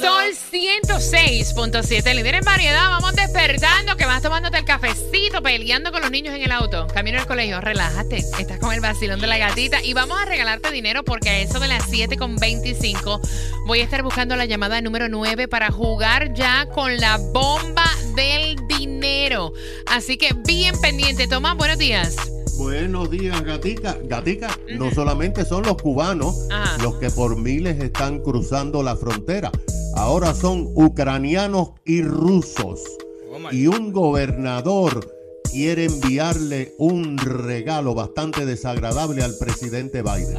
Sol 106.7, líder en variedad. Vamos despertando, que vas tomándote el cafecito, peleando con los niños en el auto. Camino al colegio, relájate. Estás con el vacilón de la gatita y vamos a regalarte dinero porque a eso de las 7.25 voy a estar buscando la llamada número 9 para jugar ya con la bomba del dinero. Así que bien pendiente. Tomás, buenos días. Buenos días, gatica. Gatica, no solamente son los cubanos Ajá. los que por miles están cruzando la frontera. Ahora son ucranianos y rusos. y un gobernador quiere enviarle un regalo bastante desagradable al presidente Biden.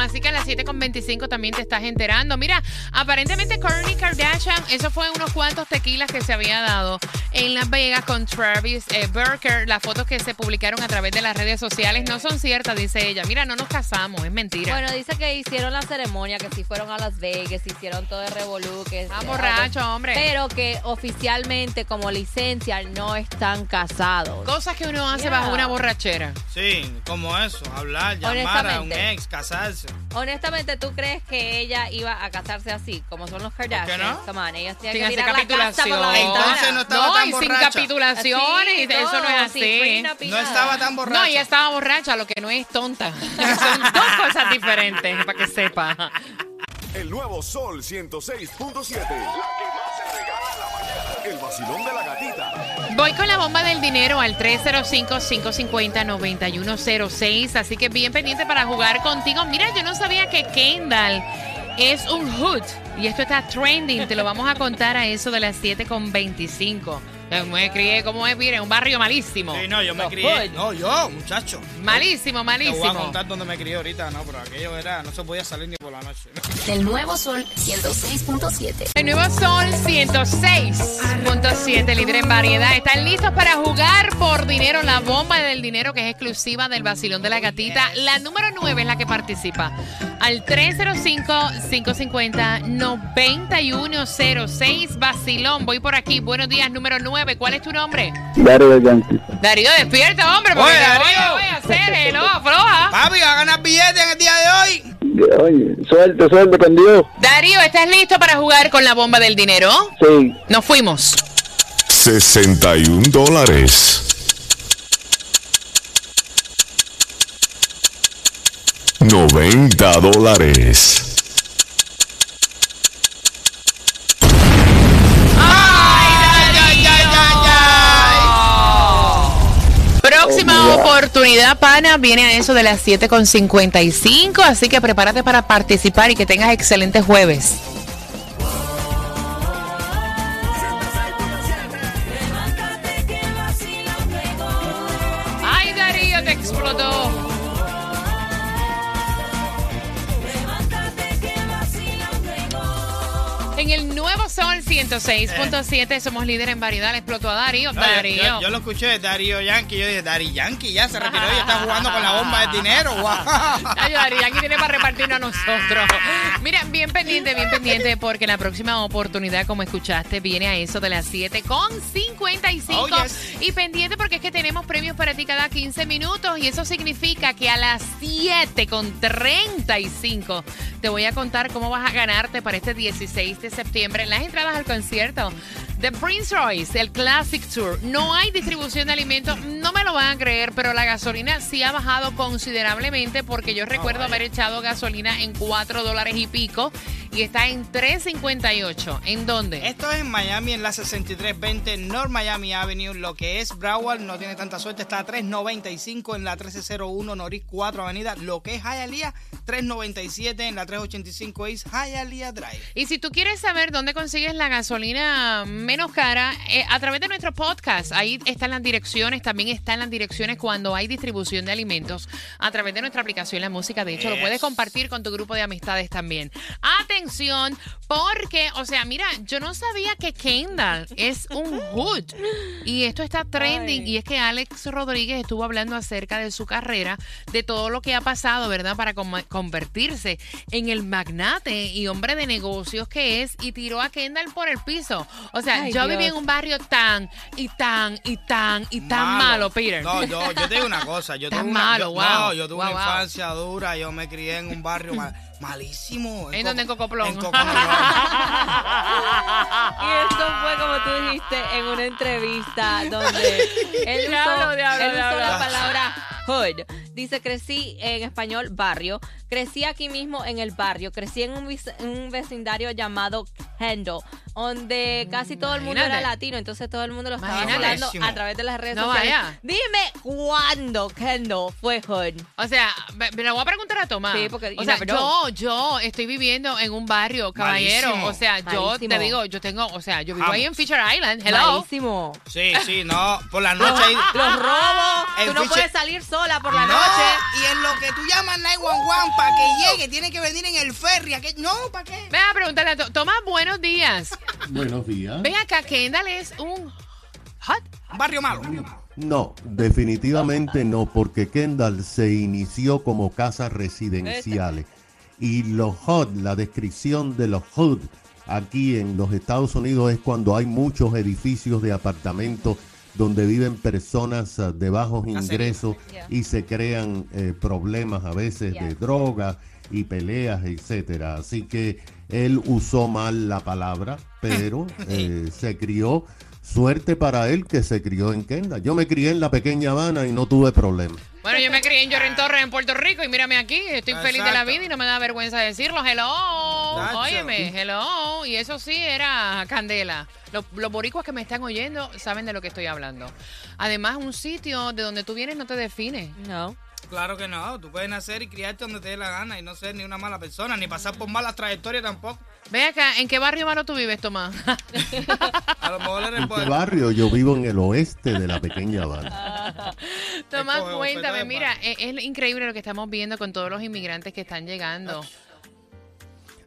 Así que a las 7.25 también te estás enterando. Mira, aparentemente Kourtney Kardashian, eso fue unos cuantos tequilas que se había dado en Las Vegas con Travis eh, Barker. Las fotos que se publicaron a través de las redes sociales no son ciertas, dice ella. Mira, no nos casamos, es mentira. Bueno, dice que hicieron la ceremonia, que sí fueron a Las Vegas, hicieron todo el revolú. que Está eh, borracho, hombre. Pero que oficialmente, como licencia, no están casados. Cosas que uno hace Yeah. bajo una borrachera. Sí, como eso, hablar, llamar a un ex, casarse. Honestamente, ¿tú crees que ella iba a casarse así, como son los Kardashian? no? Come on, ellas Sin que hacer tirar la casa por la capitulación. ventana. Entonces no estaba No, tan y sin borracha. capitulaciones, Así, y eso no es así. y No estaba tan borracha. No, ella estaba borracha, lo que no es tonta. Son dos cosas diferentes, para que sepa. El nuevo Sol 106.7. La que más se regala en la mañana. El vacilón de la gatita. Voy con la bomba del dinero al 305-550-9106. Así que bien pendiente para jugar contigo. Mira, yo no sabía que Kendall es un hood. Y esto está trending. Te lo vamos a contar a eso de las 7.25. Me crié como es, mire, un barrio malísimo. Sí, no, yo me Los crié. No, yo, muchacho. Malísimo, Te voy a malísimo. contar dónde me crié ahorita, no, pero aquello era, no se podía salir ni por la noche. del nuevo Sol 106.7. El nuevo Sol 106.7, líder en variedad. ¿Están listos para jugar por dinero? La bomba del dinero que es exclusiva del vacilón de la gatita. La número 9 es la que participa. Al 305-550-9106. Vacilón, voy por aquí. Buenos días, número 9. ¿Cuál es tu nombre? Darío Yankee. Darío, despierta, hombre. Porque Oye, te voy, Darío. voy a hacer, hello, afloja. Papi, va a ganar billetes en el día de hoy. Oye, suerte, suerte con Dios. Darío, ¿estás listo para jugar con la bomba del dinero? Sí. Nos fuimos. 61 dólares. 90 dólares. Oportunidad, pana, viene a eso de las 7.55, así que prepárate para participar y que tengas excelente jueves. Sol 106.7 somos líder en variedad. Explotó a Darío. No, yo- Darío. yo, yo lo escuché, Darío Yankee. Yo dije, Dari Yankee ya se retiró y está jugando con la bomba del dinero. Guau. Ay, Dari, aquí tiene para repartirnos a nosotros. Mira, bien pendiente, bien pendiente, porque la próxima oportunidad, como escuchaste, viene a eso de las 7 con 55. Oh, yes. Y pendiente porque es que tenemos premios para ti cada 15 minutos y eso significa que a las 7 con 35 te voy a contar cómo vas a ganarte para este 16 de septiembre las entradas al concierto de Prince Royce, el Classic Tour. No hay distribución de alimentos, no me lo van a creer, pero la gasolina sí ha bajado considerablemente porque yo recuerdo haber echado gasolina en 4 dólares y pico y está en 3.58. ¿En dónde? Esto es en Miami, en la 6320 North Miami Avenue. Lo que es Broward no tiene tanta suerte. Está a 395 en la 1301 Norris 4 Avenida. Lo que es Hialeah, 397 en la 385 East Hialeah Drive. Y si tú quieres saber dónde consigues la gasolina menos cara, eh, a través de nuestro podcast, ahí están las direcciones, también están las direcciones cuando hay distribución de alimentos a través de nuestra aplicación La Música. De hecho, lo puedes compartir con tu grupo de amistades también. Atención porque, o sea, mira, yo no sabía que Kendall es un hood. Y esto está trending. Ay. Y es que Alex Rodríguez estuvo hablando acerca de su carrera, de todo lo que ha pasado, ¿verdad? Para convertirse en el magnate y hombre de negocios que es y tiró a Kendall por el piso. O sea, Ay, yo Dios. viví en un barrio tan y tan y tan y tan malo, Peter. No, yo, yo te digo una cosa. Yo Tan tuve una, malo, yo- wow. No, yo tuve Wow, una wow. infancia dura. Yo me crié en un barrio ma- malísimo. ¿En dónde? En Cocoplón. En Cocoplón. Y esto fue como tú dijiste en una entrevista donde él usó, Diablo, diablo, él usó diablo. la palabra hood. Dice, crecí en español barrio, crecí aquí mismo en el barrio, crecí en un, en un vecindario llamado Kendall, donde casi todo el mundo era latino, entonces todo el mundo lo estaba Imagínate. hablando a través de las redes No sociales. vaya. Dime cuándo Kendall fue hood. O sea, me, me la voy a preguntar a Tomás. Sí, porque o you sea, never yo, know. yo estoy viviendo en un barrio, caballero. Malísimo. O sea, yo Malísimo. te digo, yo tengo, o sea, yo vivo ahí en Vamos. Fisher Island. Hello. Malísimo. Sí, sí, no. Por la noche. ahí- Los robos, El tú no puedes salir sola por la no, noche. y en lo que tú llamas 911 para que llegue, tiene que venir en el ferry. ¿a qué? No, ¿para qué? Ven a preguntarle a To- Tomás, buenos días. Buenos días. Ven acá, Kendall es un hot. Barrio malo. No, definitivamente no, porque Kendall se inició como casas residenciales. Y los HUD, la descripción de los HUD aquí en los Estados Unidos es cuando hay muchos edificios de apartamentos donde viven personas ah, de bajos ingresos y se crean eh, problemas a veces de drogas y peleas, etcétera. Así que él usó mal la palabra, pero eh, se crió. Suerte para él que se crió en Kendall. Yo me crié en la pequeña Habana y no tuve problema. Bueno, yo me crié en Lloren Torres, en Puerto Rico, y mírame aquí, estoy feliz de la vida y no me da vergüenza decirlo. Hello, Nacho. óyeme, hello. Y eso sí era candela. Los, los boricuas que me están oyendo saben de lo que estoy hablando. Además, un sitio de donde tú vienes no te define. No. Claro que no. Tú puedes nacer y criarte donde te dé la gana y no ser ni una mala persona, ni pasar por malas trayectorias tampoco. Ve acá, ¿en qué barrio malo tú vives, Tomás? A lo mejor ¿En qué bueno. barrio? Yo vivo en el oeste de la pequeña Habana. Tomás, cuéntame, mira, es, es increíble lo que estamos viendo con todos los inmigrantes que están llegando.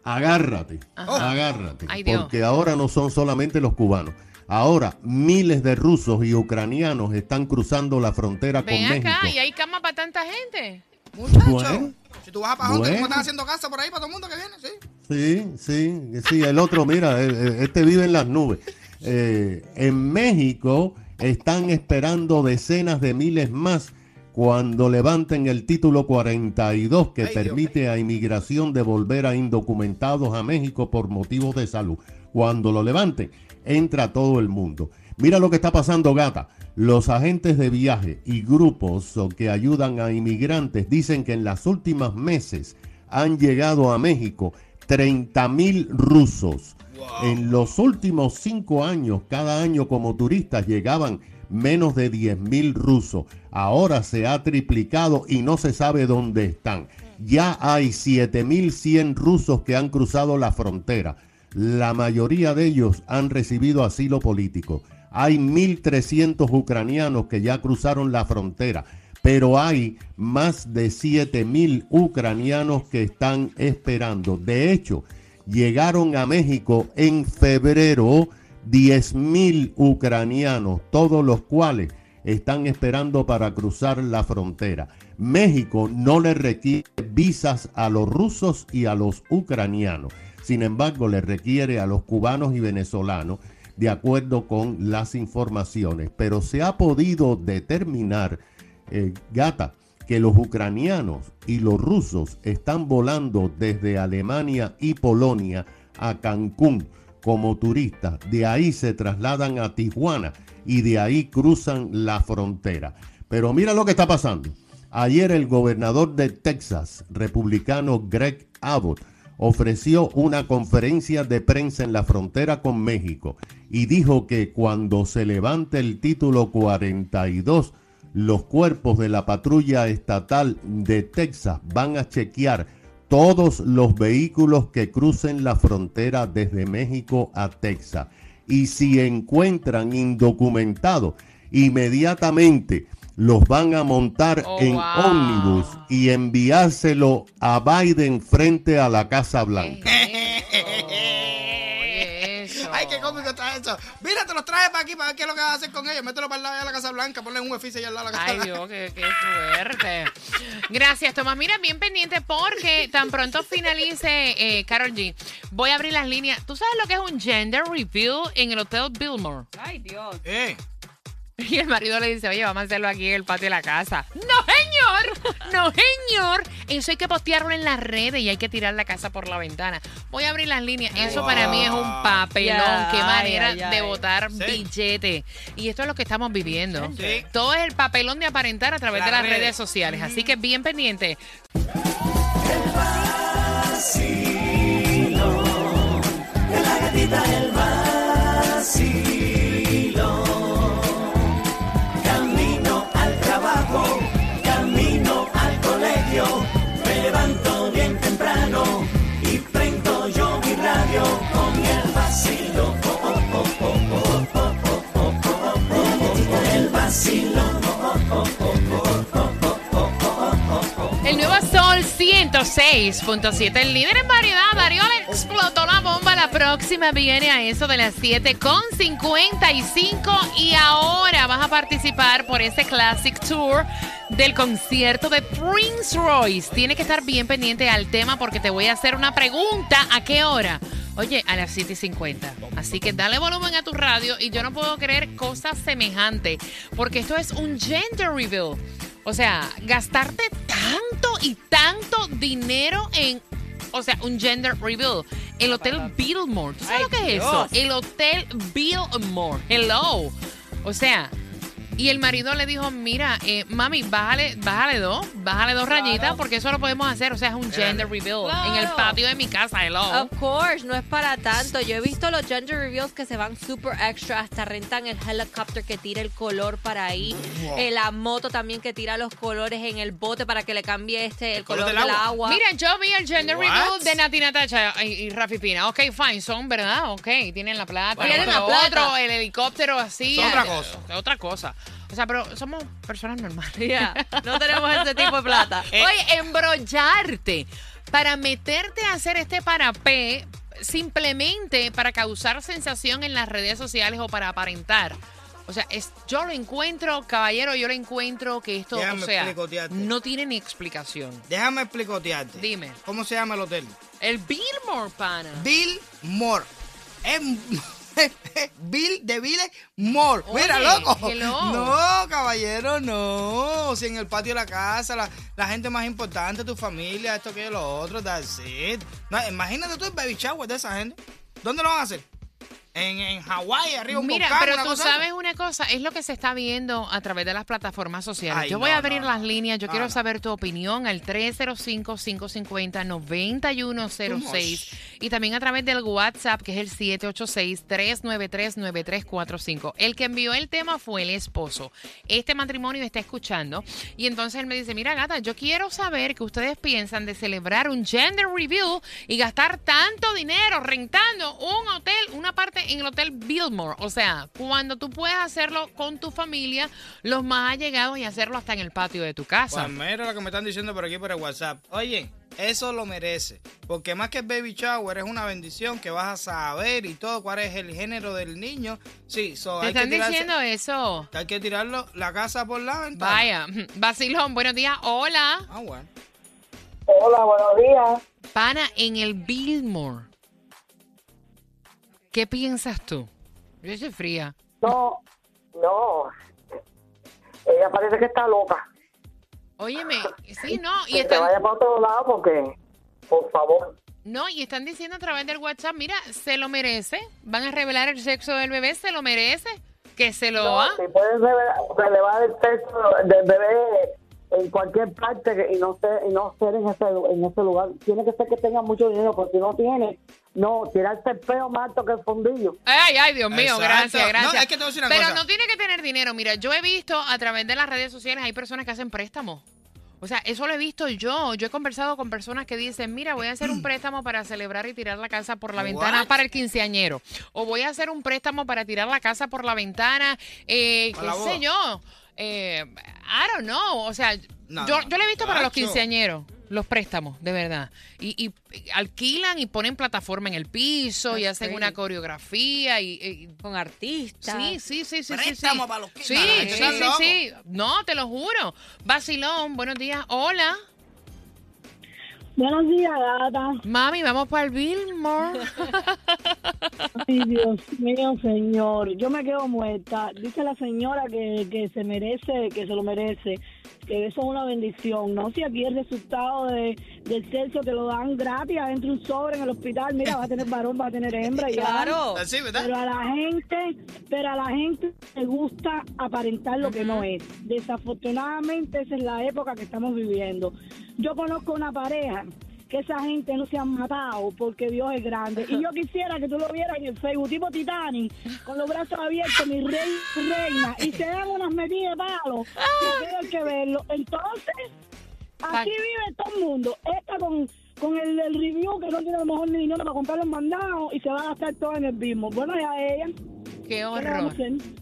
Agárrate, Ajá. agárrate. Ay, porque ahora no son solamente los cubanos. Ahora miles de rusos y ucranianos están cruzando la frontera con Ven México. acá, y hay cama para tanta gente. Muchacho. Bueno. si tú vas a Pajonte, Bueno. ¿cómo están haciendo casa por ahí para todo el mundo que viene? Sí. Sí, sí, sí, el otro, mira, eh, eh, este vive en las nubes. Eh, en México están esperando decenas de miles más cuando levanten el título 42 que Ay, Dios. permite a inmigración devolver a indocumentados a México por motivos de salud. Cuando lo levanten, entra todo el mundo. Mira lo que está pasando, gata. Los agentes de viaje y grupos que ayudan a inmigrantes dicen que en las últimas meses han llegado a México 30 mil rusos. En los últimos cinco años, cada año como turistas llegaban menos de 10 mil rusos. Ahora se ha triplicado y no se sabe dónde están. Ya hay 7.100 rusos que han cruzado la frontera. La mayoría de ellos han recibido asilo político. Hay 1.300 ucranianos que ya cruzaron la frontera, pero hay más de 7.000 ucranianos que están esperando. De hecho, llegaron a México en febrero 10.000 ucranianos, todos los cuales están esperando para cruzar la frontera. México no le requiere visas a los rusos y a los ucranianos. Sin embargo, le requiere a los cubanos y venezolanos de acuerdo con las informaciones. Pero se ha podido determinar, eh, gata, que los ucranianos y los rusos están volando desde Alemania y Polonia a Cancún como turistas. De ahí se trasladan a Tijuana y de ahí cruzan la frontera. Pero mira lo que está pasando. Ayer el gobernador de Texas, republicano Greg Abbott, ofreció una conferencia de prensa en la frontera con México y dijo que cuando se levante el título 42, los cuerpos de la patrulla estatal de Texas van a chequear todos los vehículos que crucen la frontera desde México a Texas. Y si encuentran indocumentados, inmediatamente los van a montar Oh, en wow. ómnibus y enviárselo a Biden frente a la Casa Blanca. Cómico está eso. Mira, te los traje para aquí para ver qué es lo que vas a hacer con ellos. Mételo para el lado de la Casa Blanca, ponle un oficio allá al lado de la Casa Ay, Blanca. Dios, qué, qué suerte. Gracias, Tomás. Mira, bien pendiente porque tan pronto finalice eh, Carol G, voy a abrir las líneas. ¿Tú sabes lo que es un gender reveal en el Hotel Billmore? Ay, Dios. Eh, Y el marido le dice, oye, vamos a hacerlo aquí en el patio de la casa. No, señor, no, señor. Eso hay que postearlo en las redes y hay que tirar la casa por la ventana. Voy a abrir las líneas. Eso para mí es un papelón. Qué manera ay, ay, de botar Sí. billete. Y esto es lo que estamos viviendo. Sí. Todo es el papelón de aparentar a través de las redes. redes sociales. Así que bien pendiente. Camino el nuevo Sol 106.7, el líder en variedad. Darío le explotó la bomba. La próxima viene a eso de las 7.55. Y ahora vas a participar por ese Classic Tour del concierto de Prince Royce. Tienes que estar bien pendiente al tema porque te voy a hacer una pregunta. ¿A qué hora? Oye, a las 7.50. Así que dale volumen a tu radio y yo no puedo creer cosas semejantes porque esto es un gender reveal. O sea, gastarte tanto y tanto dinero en, o sea, un gender reveal. El Hotel Billmore. ¿Tú sabes Ay, lo que es Dios. eso? El Hotel Billmore. Hello. O sea, y el marido le dijo, mira, eh, mami, bájale, bájale dos, bájale dos rayitas, porque eso lo podemos hacer. O sea, es un gender reveal en el Claro. patio de mi casa. Hello. Of course, no es para tanto. Yo he visto los gender reveals que se van super extra, hasta rentan el helicopter que tira el color para ahí, eh, la moto también que tira los colores en el bote para que le cambie este el color color, del del agua. agua. Mira, yo vi el gender What? reveal de Nati Natacha y, y Rafi Pina. Ok, fine, son, ¿verdad? Ok, tienen la plata. Bueno, tienen la plata. otro, el helicóptero así. Es otra eh, cosa. eh, Otra cosa. O sea, pero somos personas normales. Ya, no tenemos ese tipo de plata. Eh. Oye, embrollarte para meterte a hacer este parapé simplemente para causar sensación en las redes sociales o para aparentar. O sea, es, yo lo encuentro, caballero, yo lo encuentro que esto, Déjame o sea, explicotearte. no tiene ni explicación. déjame explicotearte. Dime. ¿Cómo se llama el hotel? El Billmore, pana. Bill Moore. Es Bill de Bill Moore. Oye, Mira, loco. hello. No, caballero, no. Si en el patio de la casa, la, la gente más importante, tu familia, esto que lo otro, that's it. No, imagínate tú el baby shower de esa gente. ¿Dónde lo van a hacer? En, en Hawái, arriba un Mira, volcán, pero tú cosa sabes una cosa, es lo que se está viendo a través de las plataformas sociales. Ay, yo voy no, a abrir no, las líneas, yo No, quiero saber tu opinión al 305-550-9106 y también a través del WhatsApp que es el 786-393-9345. El que envió el tema fue el esposo. Este matrimonio está escuchando y entonces él me dice, mira gata, yo quiero saber que ustedes piensan de celebrar un gender review y gastar tanto dinero rentando un hotel, una parte en el hotel Billmore. O sea, cuando tú puedes hacerlo con tu familia, los más allegados y hacerlo hasta en el patio de tu casa. Pues mira lo que me están diciendo por aquí por el WhatsApp. Oye, eso lo merece. Porque más que el baby shower es una bendición que vas a saber y todo cuál es el género del niño. Sí, so, ¿Te hay que están tirarse- diciendo eso? Hay que tirarlo la casa por la ventana. Vaya, Basilón, buenos días. Hola. Ah, bueno. Hola, buenos días. Pana, en el Billmore. ¿Qué piensas tú? Yo soy fría. No, no. Ella parece que está loca. Óyeme, sí, no, y que se vaya para otro lado porque, por favor. no, y están diciendo a través del WhatsApp, mira, se lo merece, van a revelar el sexo del bebé, se lo merece, que se lo No, va. si pueden revelar- relevar el texto del bebé en cualquier parte que- y no ser, y no ser en ese, en ese lugar. Tiene que ser que tenga mucho dinero, porque si no tiene, no, tirarse el peo más alto que el fondillo. Ay, ay, Dios mío, Exacto. gracias, gracias. No, es que te voy a decir una Pero cosa. no tiene que tener dinero. Mira, yo he visto a través de las redes sociales, hay personas que hacen préstamos. O sea, eso lo he visto yo. Yo he conversado con personas que dicen, mira, voy a hacer un préstamo para celebrar y tirar la casa por la ventana What? para el quinceañero. O voy a hacer un préstamo para tirar la casa por la ventana, eh, qué la sé yo. Eh, I don't know. O sea, No, yo, no, yo lo he visto para los quinceañeros. los préstamos, de verdad. Y, y alquilan y ponen plataforma en el piso y That's hacen una coreografía y, y- Con artistas. Sí, sí, sí, sí, sí. Préstamo sí. para los Sí, sí, sí, sí. No, te lo juro. Vacilón, buenos días. Hola. Buenos días, gata. Mami, vamos para el Billmore. Ay, Dios mío, señor. Yo me quedo muerta. Dice la señora que, que se merece, que se lo merece, que eso es una bendición. No, si aquí el resultado de, del sexo te lo dan gratis adentro de un sobre en el hospital. Mira, va a tener varón, va a tener hembra. y ya. Claro. Así, ¿verdad? Pero a la gente, pero a la gente le gusta aparentar lo que no es. Desafortunadamente esa es la época que estamos viviendo. Yo conozco una pareja que esa gente no se han matado porque Dios es grande. Y yo quisiera que tú lo vieras en el Facebook, tipo Titanic, con los brazos abiertos, mi rey, reina, y se dan unas medidas de palo. que aquello hay que verlo. Entonces, Aquí vive todo el mundo. Esta con, con el, el review que no tiene a lo mejor ni dinero para comprar los mandados y se va a gastar todo en el mismo. Bueno, ya ella. Qué horror.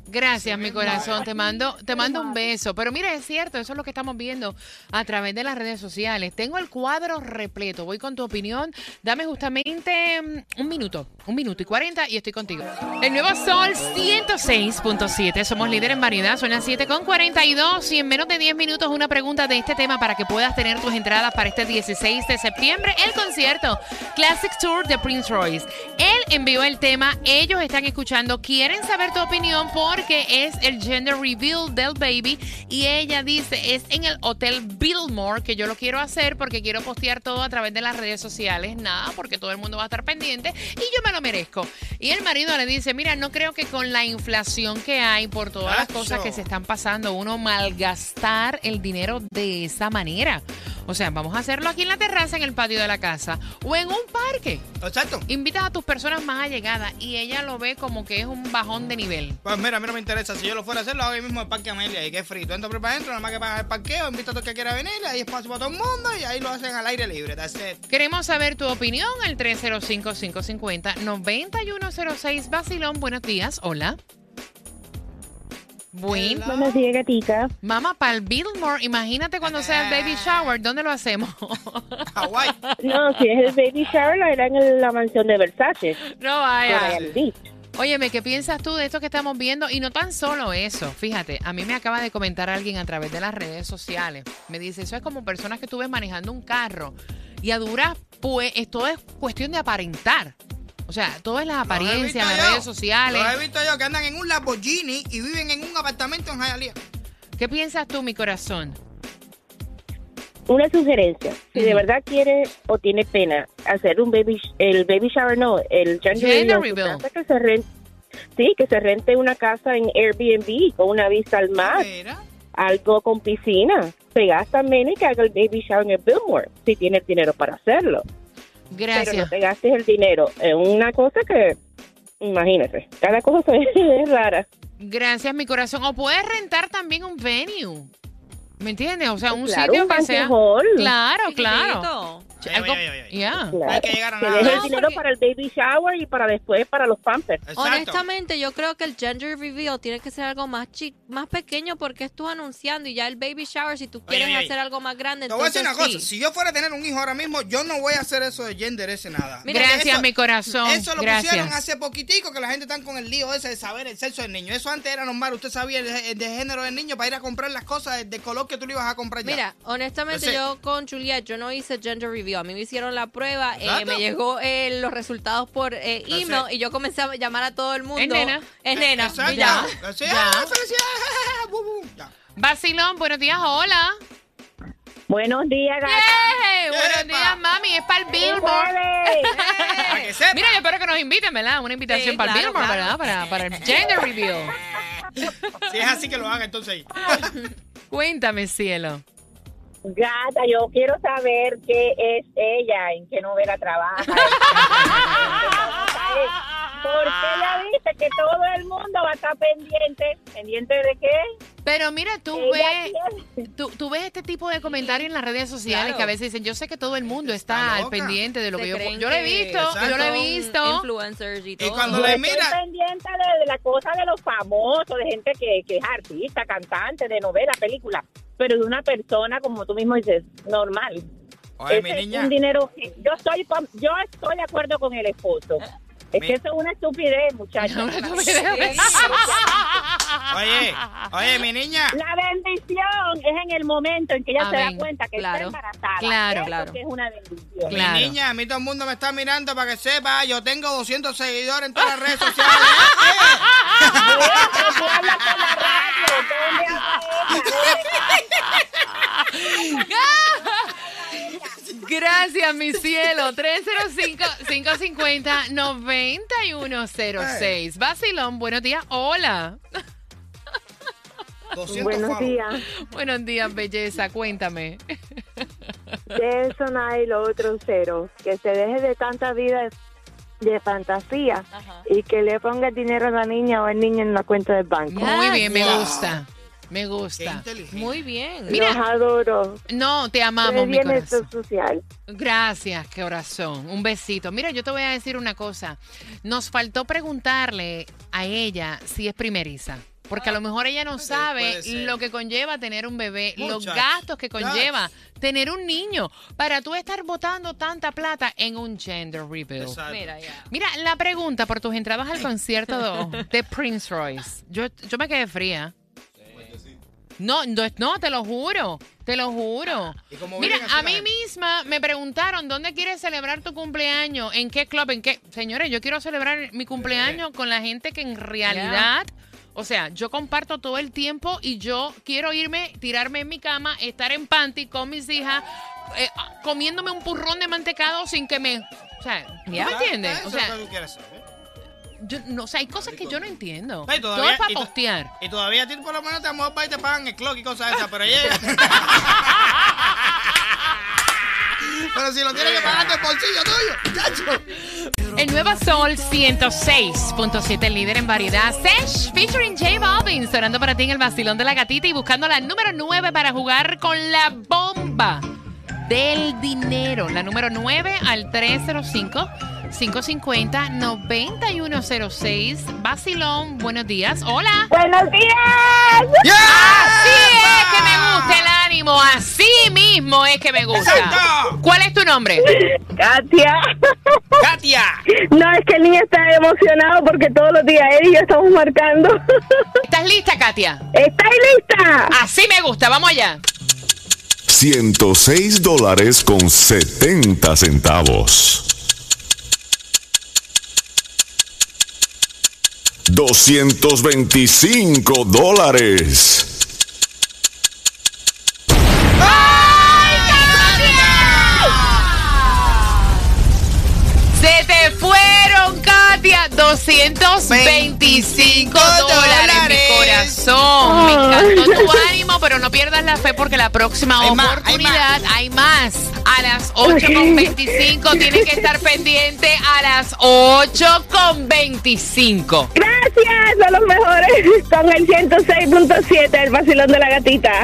Gracias, mi corazón. Te mando, te mando un beso. Pero mira, es cierto, eso es lo que estamos viendo a través de las redes sociales. Tengo el cuadro repleto. Voy con tu opinión. Dame justamente mm, un minuto, un minuto y cuarenta y estoy contigo. El nuevo Sol 106.7. Somos líder en variedad. Son las 7 con 42 y en menos de 10 minutos una pregunta de este tema para que puedas tener tus entradas para este 16 de septiembre. El concierto Classic Tour de Prince Royce. Él envió el tema. Ellos están escuchando. Quieren saber tu opinión porque es el gender reveal del baby y ella dice es en el Hotel Billmore que yo lo quiero hacer porque quiero postear todo a través de las redes sociales. Nada, porque todo el mundo va a estar pendiente y yo me lo merezco. Y el marido le dice, mira, no creo que con la inflación que hay por todas las cosas que se están pasando uno malgastar el dinero de esa manera. O sea, vamos a hacerlo aquí en la terraza, en el patio de la casa o en un parque. Exacto. Invitas a tus personas más allegadas y ella lo ve como que es un bajón de nivel. Pues mira, a mí no me interesa. Si yo lo fuera a hacer, lo hago ahí mismo en el Parque Amelia. Y que es entras por para adentro, nada más que pagas el parqueo, invita a todo el que quiera venir, hay espacio para todo el mundo y ahí lo hacen al aire libre. That's it. Queremos saber tu opinión, el 305-550-9106. Basilón, buenos días. Hola. Buen. Buenos días, gatica. Mamá, para el Billmore, imagínate cuando sea el baby shower, ¿dónde lo hacemos? Hawái. No, si es el baby shower, lo harán en la mansión de Versace. No vaya. Óyeme, ¿qué piensas tú de esto que estamos viendo? Y no tan solo eso, fíjate, a mí me acaba de comentar alguien a través de las redes sociales. Me dice, eso es como personas que tú ves manejando un carro y a duras, pues, esto es cuestión de aparentar. O sea, todo es la Los he apariencia, visto las yo. redes sociales. Los he visto yo que andan en un Lamborghini y viven en un apartamento en Hialeah. ¿Qué piensas tú, mi corazón? Una sugerencia. Si de verdad quiere o tiene pena hacer un baby, el baby shower, no, el casa, que se rente, sí, que se rente una casa en Airbnb con una vista al mar, algo con piscina. Se gasta menos y que haga el baby shower en el Billmore, si tiene el dinero para hacerlo. Pero no Gracias. te gastes el dinero en una cosa que, imagínate, cada cosa es rara. Gracias, mi corazón. O puedes rentar también un venue. ¿Me entiendes? O sea, un Claro, sitio un que sea. hall. Claro, claro. Algo-. Ya. Claro. hay que llegar a nada. deje el dinero porque- para el baby shower y para después para los pampers. Exacto. Honestamente, yo creo que el gender reveal tiene que ser algo más chi más pequeño porque es tú anunciando y ya el baby shower, si tú quieres oye, oye. hacer algo más grande, Te voy a decir una cosa, si yo fuera a tener un hijo ahora mismo, yo no voy a hacer eso de gender ese nada. Mira, Gracias, Eso- mi corazón. Eso lo Gracias. pusieron hace poquitico que la gente está con el lío ese de saber el sexo del niño. Eso antes era normal, usted sabía el, el de género del niño para ir a comprar las cosas de, de que tú le ibas a comprar ya. Mira, honestamente Ese- yo con Juliet, yo no hice gender review. A mí me hicieron la prueba, eh, me llegó eh, los resultados por eh, email y yo comencé a llamar a todo el mundo. Es nena. Es nena. Exacto. y ya. Así, Ya. ah, ya. Vacilón, buenos días, hola. Buenos días, gata. ¡Yay! Buenos Epa. días, mami. Es para el ¡Feliz Billboard. Mira, yo espero que nos inviten, ¿verdad? Una invitación Sí, para el claro, Billboard, claro. ¿verdad? Para, para el gender reveal. Si es así que lo haga, entonces. Cuéntame, cielo. Gata, yo quiero saber qué es ella, en qué novela trabaja. Porque ella dice que todo el mundo va a estar pendiente. ¿Pendiente de qué? Pero mira, tú ves, tú, tú ves este tipo de comentarios en las redes sociales Claro. que a veces dicen, yo sé que todo el mundo Está está, al pendiente de lo que yo... Yo lo he visto, yo lo he visto. Influencers y todo. cuando Yo le estoy mira- pendiente de, de la cosa de los famosos, de gente que, que es artista, cantante, de novela, película. Pero de una persona, como tú mismo dices, normal. Oye, Ese mi es niña. un dinero yo estoy yo estoy de acuerdo con el esposo. Es Mi- que eso es una estupidez, muchachos. Oye, oye, mi niña. La bendición es en el momento en que ella se da cuenta que Claro. está embarazada. Claro, Eso claro. que es una bendición. Claro. Mi niña, a mí todo el mundo me está mirando para que sepa. Yo tengo 200 seguidores en todas las redes sociales. ¿dónde Gracias, mi cielo. 305-550-9106. Vacilón, buenos días. Hola. 200 Buenos días. Buenos días, belleza. Cuéntame. De eso nada y lo otro cero. Que se deje de tanta vida de, fantasía y que le ponga el dinero a la niña o al niño en la cuenta del banco. Muy bien, me Wow. gusta. Me Qué gusta. Muy bien. Mira. Los adoro. No, te amamos, mi corazón. esto social. Gracias, corazón. Un besito. Mira, yo te voy a decir una cosa. Nos faltó preguntarle a ella si es primeriza. Porque a lo mejor ella no sabe lo que conlleva tener un bebé, los gastos que conlleva tener un niño, para tú estar botando tanta plata en un gender reveal. Mira ya. Mira, la pregunta por tus entradas al concierto de, de Prince Royce. Yo, yo me quedé fría. No, no, no, te lo juro, te lo juro. ¿Y cómo Mira, a mí misma me preguntaron dónde quieres celebrar tu cumpleaños, en qué club, en qué. Señores, yo quiero celebrar mi cumpleaños con la gente que en realidad, o sea, yo comparto todo el tiempo y yo quiero irme, tirarme en mi cama, estar en panty con mis hijas, eh, comiéndome un purrón de mantecado sin que me. O sea, ¿tú me entiendes? O es sea, lo que tú quieres saber. yo, no, o sea, hay cosas que yo no entiendo. Ay, Todo todavía- es para y postear. Y todavía a ti por lo menos te amor y te pagan el clock y cosas esas, pero ella... pero si lo tienes que pagar del bolsillo tuyo, chacho. El nuevo Sol 106.7, el líder en variedad. Sesh, featuring J Balvin, sonando para ti en el vacilón de la gatita y buscando la número 9 para jugar con la bomba del dinero. La número 9 al 305. 550-9106. Vacilón, buenos días. Hola. ¡Buenos días! Así es que me gusta Así mismo es que me gusta. Exacto. ¿Cuál es tu nombre? Katia. ¡Katia! No, es que el niño está emocionado porque todos los días él y yo estamos marcando. ¿Estás lista, Katia? ¿Estáis lista? Así me gusta. Vamos allá. 106 dólares con 70 centavos. 225 dólares. 225 dólares, mi corazón. Me encantó tu ánimo, pero no pierdas la fe porque la próxima Hay más, hay oportunidad hay más. A las 8.25 tienes que estar pendiente a las 8.25. Gracias, a los mejores. Con el 106.7, el vacilón de la gatita.